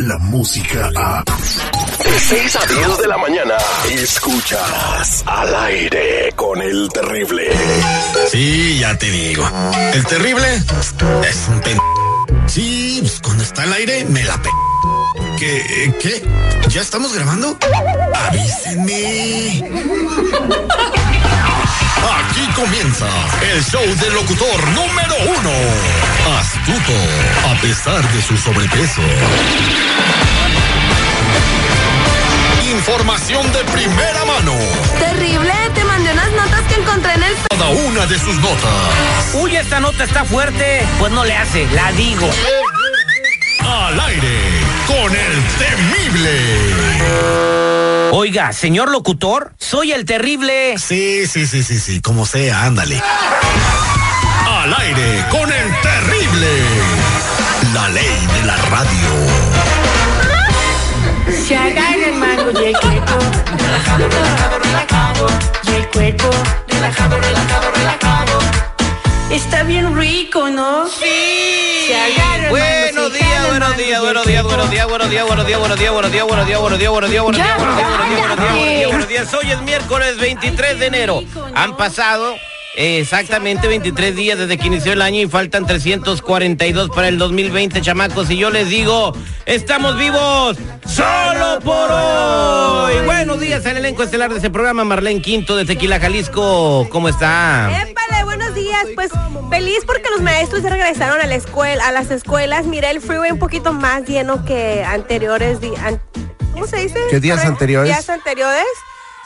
la música a... De 6 a 10 de la mañana, escuchas al aire con el terrible. Sí, ya te digo. El terrible es un pen... Sí, pues cuando está al aire me la pe... ¿Qué? ¿Qué? ¿Ya estamos grabando? Avísenme. Aquí comienza el show del locutor número uno. Astuto, a pesar de su sobrepeso. Información de primera mano. Terrible, te mandé unas notas que encontré en el... Cada una de sus notas. Uy, esta nota está fuerte. Pues no le hace, la digo. Al aire con el temible. Oiga, señor locutor, soy el terrible. Sí, sí, sí, sí, sí, como sea, ándale. Al aire con el terrible. La ley de la radio. Se agarra el mango y el cuerpo, relajado, relajado, relajado, y el cuerpo, relajado, relajado, relajado. Está bien rico, ¿no? Sí. Se agarra el mango, Buenos días, buenos días, buenos días, buenos días, buenos días, buenos días, buenos días, buenos días, buenos días, buenos días, buenos días, buenos días, buenos días, buenos días, buenos días, buenos días, cállate. buenos días. Hoy es miércoles 23 de enero. Han pasado eh, exactamente 23 días desde que inició el año y faltan 342 para el 2020, chamacos. Y yo les digo, estamos vivos solo por hoy. Buenos días al elenco estelar de ese programa, Marlene Quinto de Tequila, Jalisco. ¿Cómo está? Épale, buenos días. Pues feliz porque los maestros ya regresaron a la escuela, a las escuelas. Miré el freeway un poquito más lleno que anteriores. ¿Cómo se dice? ¿Qué días anteriores? Días anteriores.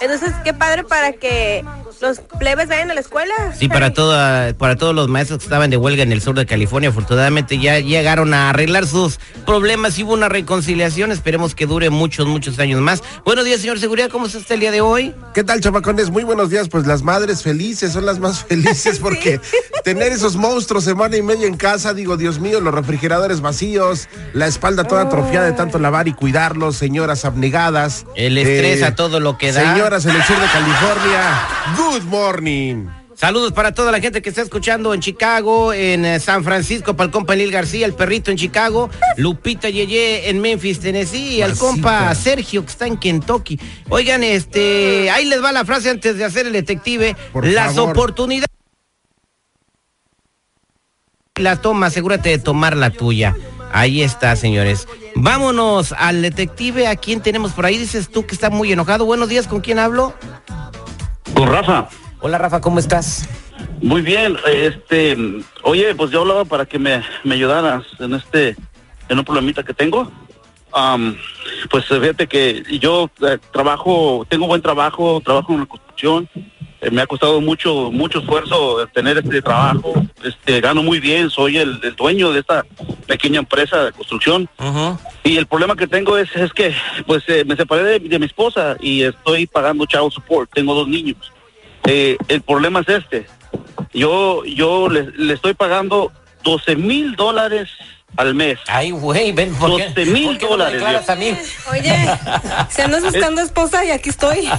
Entonces, qué padre para que los plebes vayan a la escuela. Sí, para, toda, para todos los maestros que estaban de huelga en el sur de California, afortunadamente ya llegaron a arreglar sus problemas y hubo una reconciliación. Esperemos que dure muchos, muchos años más. Buenos días, señor Seguridad. ¿Cómo está el día de hoy? ¿Qué tal, chamacones? Muy buenos días. Pues las madres felices son las más felices porque tener esos monstruos semana y media en casa, digo, Dios mío, los refrigeradores vacíos, la espalda toda atrofiada de tanto lavar y cuidarlos, señoras abnegadas. El estrés eh, a todo lo que da. El sur de California, good morning. Saludos para toda la gente que está escuchando en Chicago, en eh, San Francisco, para el compa Lil García, el perrito en Chicago, Lupita Yeye en Memphis, Tennessee, y al compa Sergio que está en Kentucky. Oigan, este, ahí les va la frase antes de hacer el detective. Por Las favor. oportunidades. La toma, asegúrate de tomar la tuya. Ahí está, señores. Vámonos al detective. ¿A quién tenemos por ahí? Dices tú que está muy enojado. Buenos días, ¿con quién hablo? Con Rafa. Hola, Rafa, ¿cómo estás? Muy bien, este, oye, pues yo hablaba para que me, me ayudaras en este, en un problemita que tengo. Am, pues fíjate que yo eh, trabajo, tengo buen trabajo, trabajo en la construcción. Eh, me ha costado mucho, mucho esfuerzo tener este trabajo. Este, gano muy bien, soy el, el dueño de esta pequeña empresa de construcción. Y el problema que tengo es, es que pues eh, me separé de, de mi esposa y estoy pagando child support. Tengo dos niños. Eh, el problema es este. Yo, yo le, le estoy pagando 12 mil dólares al mes. Ay, güey, ven, ¿por qué, 12 mil no dólares, a mí? Oye, si andas buscando esposa y aquí estoy. No,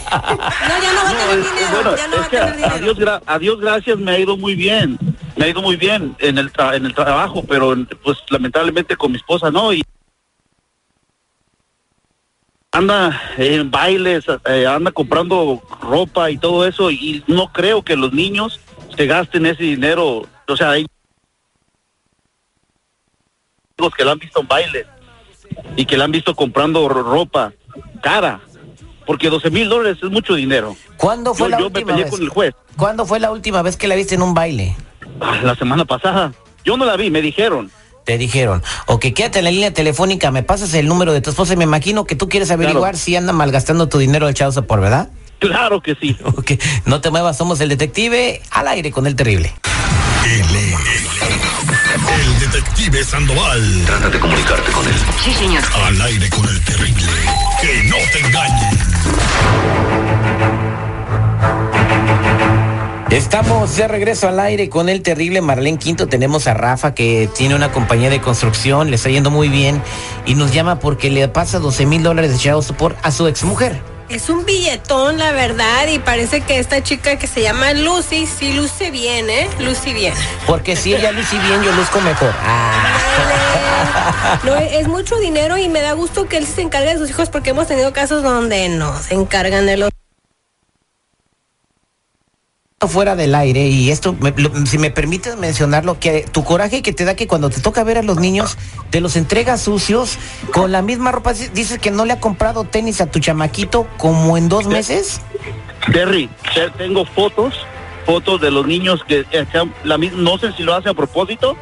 ya no va a tener es- dinero. bueno, ya no va es a tener a, dinero. a Dios, gra- a Dios gracias me ha ido muy bien. Me ha ido muy bien en el, tra- en el trabajo, pero pues lamentablemente con mi esposa no. Y anda en bailes, eh, anda comprando ropa y todo eso y no creo que los niños se gasten ese dinero. O sea, hay que la han visto en bailes y que la han visto comprando ro- ropa cara. Porque 12 mil dólares es mucho dinero. ¿Cuándo fue Yo, la yo me última peleé vez? con el juez ¿Cuándo fue la última vez que la viste en un baile? ah, la semana pasada. Yo no la vi, me dijeron. Te dijeron, ok, quédate en la línea telefónica, me pasas el número de tu esposa y me imagino que tú quieres averiguar Claro. si anda malgastando tu dinero del chavo por ¿verdad? Claro que sí. Ok, no te muevas, somos el detective al aire con el terrible. Detective Sandoval. Trata de comunicarte con él. Sí, señor. Al aire con el terrible. Que no te engañen. Estamos de regreso al aire con el terrible Marlene Quinto. Tenemos a Rafa que tiene una compañía de construcción, le está yendo muy bien y nos llama porque le pasa 12 mil dólares de child support a su exmujer. Es un billetón, la verdad, y parece que esta chica que se llama Lucy sí luce bien, ¿eh? Lucy bien. Porque si ella luce bien, yo luzco mejor. Ah. No, es mucho dinero y me da gusto que él se encargue de sus hijos porque hemos tenido casos donde no se encargan de los fuera del aire y esto, me- lo- si me permites mencionarlo, que tu coraje que te da que cuando te toca ver a los niños, te los entregas sucios con la misma ropa. Dices que no le ha comprado tenis a tu chamaquito como en dos meses. Terry, te- tengo fotos, fotos de los niños que eh, que han- la, no sé si lo hace a propósito,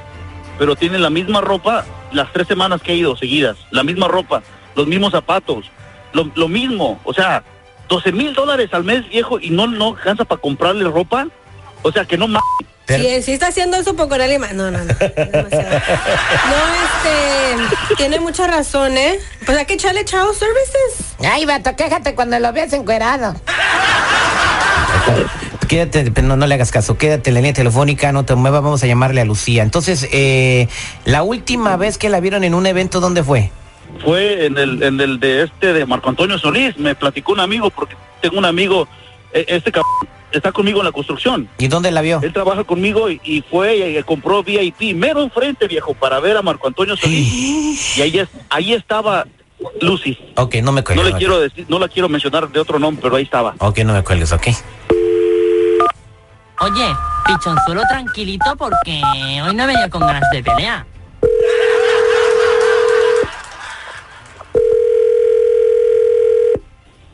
pero tienen la misma ropa las tres semanas que he ido seguidas, la misma ropa, los mismos zapatos, lo, lo mismo, o sea, 12 mil dólares al mes viejo y no no alcanza para comprarle ropa, o sea que no más. Si, si está haciendo eso por Coral y Ma- No, no, no. No, este. Tiene mucha razón, ¿eh? Pues hay que echarle chao services. Ay, vato, quéjate cuando lo veas encuerado. Quédate, no, no le hagas caso, quédate en la línea telefónica, no te muevas, vamos a llamarle a Lucía. Entonces, eh, la última vez que la vieron en un evento, ¿dónde fue? Fue en el en el de este de Marco Antonio Solís, me platicó un amigo porque tengo un amigo, eh, este cabrón está conmigo en la construcción. ¿Y dónde la vio? Él trabaja conmigo y, y fue y, y compró VIP, mero enfrente, viejo, para ver a Marco Antonio Solís. y ahí, es- ahí estaba Lucy. Ok, no me No cuelgues. le quiero decir, no la quiero mencionar de otro nombre, pero ahí estaba. Ok, no me cuelgues, ok. Oye, pichonzuelo tranquilito porque hoy no venido con ganas de pelea.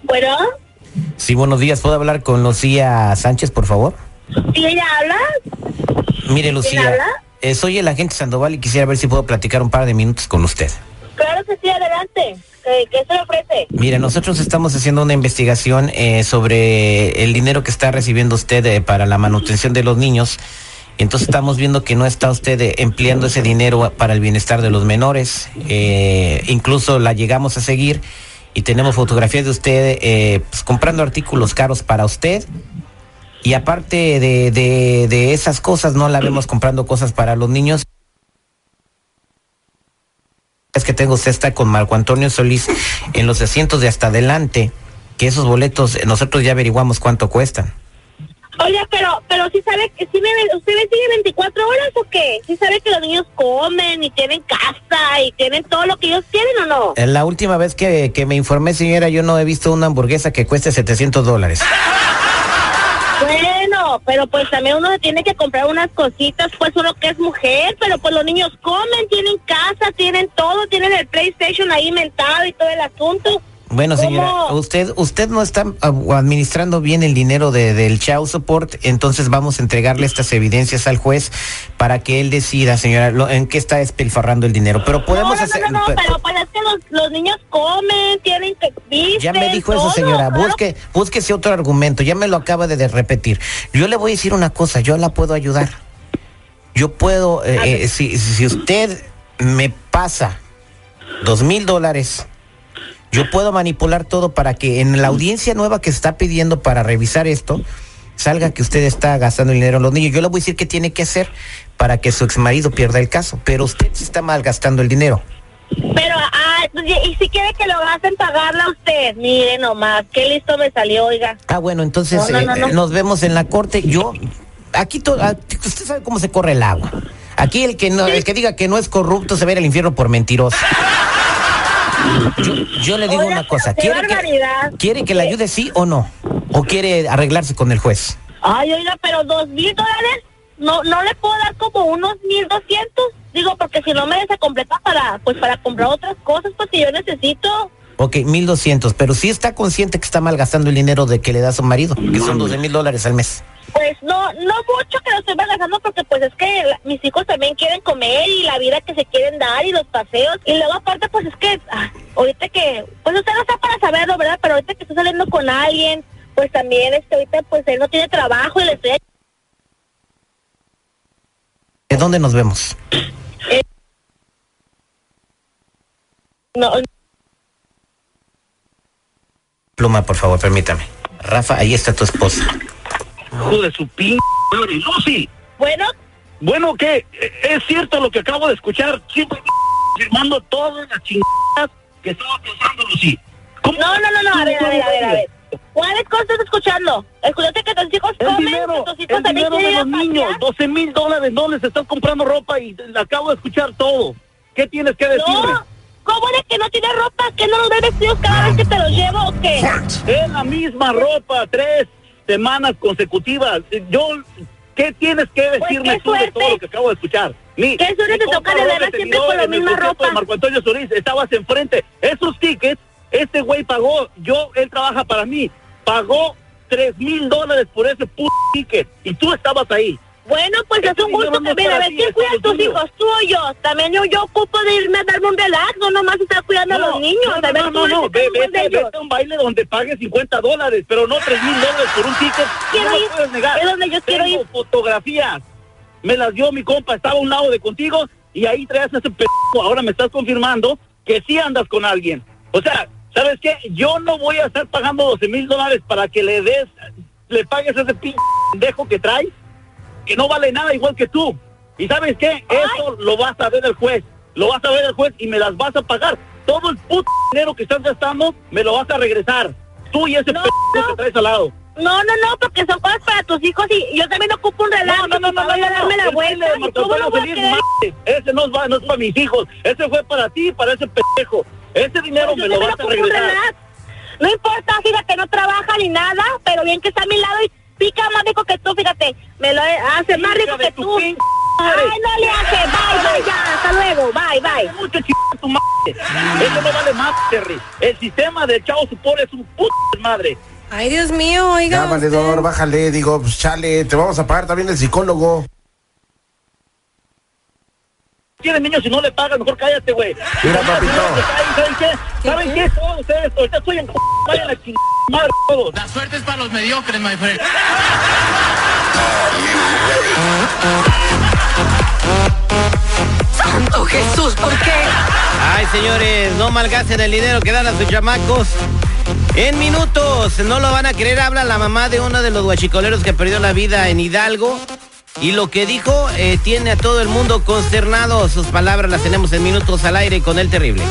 Bueno, Sí, buenos días, ¿puedo hablar con Lucía Sánchez, por favor? ¿sí ella habla? Mire, Lucía, habla? eh, soy el agente Sandoval y quisiera ver si puedo platicar un par de minutos con usted. Claro que sí, adelante. ¿Qué, qué se le ofrece? Mire, nosotros estamos haciendo una investigación eh, sobre el dinero que está recibiendo usted eh, para la manutención de los niños. Entonces estamos viendo que no está usted eh, empleando ese dinero para el bienestar de los menores. Eh, incluso la llegamos a seguir y tenemos fotografías de usted eh, pues, comprando artículos caros para usted. Y aparte de, de, de esas cosas, no la vemos comprando cosas para los niños. Es que tengo usted está con Marco Antonio Solís en los asientos de hasta adelante, que esos boletos nosotros ya averiguamos cuánto cuestan. Oye, pero, pero sí sabe que sí me, ¿usted me sigue 24 horas o qué? ¿Sí sabe que los niños comen y tienen casa y tienen todo lo que ellos quieren o no? Eh, La última vez que, que me informé, señora, yo no he visto una hamburguesa que cueste 700 dólares. Bueno, pero pues también uno se tiene que comprar unas cositas, pues uno que es mujer, pero pues los niños comen, tienen casa, tienen todo, tienen el PlayStation ahí inventado y todo el asunto. Bueno, señora, ¿Cómo? usted usted no está ah, administrando bien el dinero de, del child support, entonces vamos a entregarle estas evidencias al juez para que él decida, señora, lo- en qué está despilfarrando el dinero. Pero podemos no, no, hacer... no, no, pe- pero pues es que los, los niños comen, tienen que visten, Ya me dijo eso, señora. claro. Busque, búsquese otro argumento. Ya me lo acaba de, de repetir. Yo le voy a decir una cosa. Yo la puedo ayudar. Yo puedo, eh, eh, si, si usted me pasa dos mil dólares, yo puedo manipular todo para que en la audiencia nueva que está pidiendo para revisar esto, salga que usted está gastando dinero en los niños. Yo le voy a decir qué tiene que hacer para que su exmarido pierda el caso. Pero usted sí está malgastando el dinero. Pero, ah, y, y si quiere que lo gasten pagarla a usted, mire nomás, qué listo me salió, oiga. Ah, bueno, entonces No, no, no, eh, no. nos vemos en la corte. Yo, aquí, to- ah, usted sabe cómo se corre el agua. Aquí el que no, el que diga que no es corrupto se va a ir al infierno por mentiroso. Yo, yo le digo Oiga, una cosa, ¿quiere que. ¿quiere que le ayude sí o no? ¿O quiere arreglarse con el juez? Ay, oiga, pero dos mil dólares, no, no le puedo dar como unos mil doscientos, digo, porque si no me desacompleta para, pues para comprar otras cosas, pues que yo necesito. Ok, mil doscientos, pero sí está consciente que está malgastando el dinero de que le da a su marido, que son doce mil dólares al mes. Pues no, no mucho que lo estoy malgastando porque pues es que la- mis hijos también quieren comer y la vida que se quieren dar y los paseos. Y luego aparte pues es que ah, ahorita que, pues usted no está para saberlo, ¿verdad? Pero ahorita que estoy saliendo con alguien, pues también este ahorita pues él no tiene trabajo y le estoy ¿De dónde nos vemos? no, Pluma, por favor, permítame. Rafa, ahí está tu esposa. Hijo de su pin... Lucy. bueno, Bueno, ¿qué? Es cierto lo que acabo de escuchar. Siempre firmando todas las chingadas que estaba pasando, Lucy. ¿Cómo? no, no, no, no, a ver, a ver, a ver, a ver. ¿Cuáles cosas estás escuchando? Escuchaste que tus hijos comen, dinero, que tus hijos el también dinero de los niños, pasear. 12 mil dólares, ¿dónde se están comprando ropa? Y acabo de escuchar todo. ¿Qué tienes que decirme? No, ¿cómo de que no tienes ropa? ¿Que no los ves vestidos cada vez que te los llevo o qué? Es la misma ropa, tres semanas consecutivas. Yo, ¿qué tienes que decirme qué tú de todo lo que acabo de escuchar? Mi, Qué suerte te toca de siempre con la misma de. Marco Antonio Solís, estabas enfrente. Esos tickets, este güey pagó, yo, él trabaja para mí, pagó tres mil dólares por ese puto ticket y tú estabas ahí. Bueno, pues es un gusto no también. A ver, ¿quién cuida a tus hijos? ¿Tú o yo? También yo, yo ocupo de irme a darme un relax, no nomás estar cuidando a los niños. No, a no, ver, no, no, no, ve- vete, vete a un baile donde pagues 50 dólares, pero no 3 mil dólares por un ticket. Quiero no ir, puedes negar. es donde yo quiero Tengo ir. fotografías. Me las dio mi compa, estaba a un lado de contigo y ahí traes ese p***. Ahora me estás confirmando que sí andas con alguien. O sea, ¿sabes qué? Yo no voy a estar pagando 12 mil dólares para que le des, le pagues ese p pendejo que traes, que no vale nada igual que tú. ¿Y sabes qué? Eso lo vas a ver el juez. Lo vas a ver el juez y me las vas a pagar. Todo el puto dinero que estás gastando me lo vas a regresar. Tú y ese No, p no. que traes al lado. No, no, no, porque son cosas para tus hijos y yo también ocupo un relax. No, no, no, no, no, no, darme la el vuelta. baile de ¿y Marco ¿Cómo no Antonio voy a Solís, querer? madre, Ese no, va, no es para mis hijos. Ese fue para ti, para ese pendejo. Ese dinero Yo me lo vas a regresar. No importa, fíjate, no trabaja ni nada, pero bien que está a mi lado y pica más rico que tú, fíjate. Me lo hace más rico que tú. Ay, no le hace. Bye, bye, ya. Hasta luego. Bye, bye. Mucho ch- tu madre. Eso no vale más, Terry. El sistema del chavo supor es un puto madre. Ay, Dios mío, oiga. Ya, valedor, bájale. Digo, pues chale, te vamos a pagar también el psicólogo. Tienes niños si no le pagas, mejor cállate, güey. Mira, papito. ¿Saben qué? ¿Saben qué? Todos ustedes, ahorita estoy en vayan a madre todos. La suerte es para los mediocres, my friend. ¡Santo Jesús! ¿Por qué? Ay, señores, no malgasten el dinero que dan a sus chamacos. En minutos, no lo van a creer, habla la mamá de uno de los guachicoleros que perdió la vida en Hidalgo. Y lo que dijo eh, tiene a todo el mundo consternado. Sus palabras las tenemos en minutos al aire con el terrible.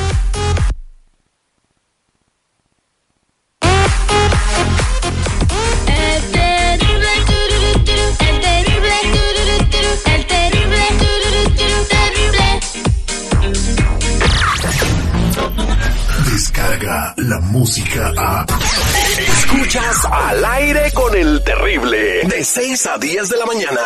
6 a 10 de la mañana.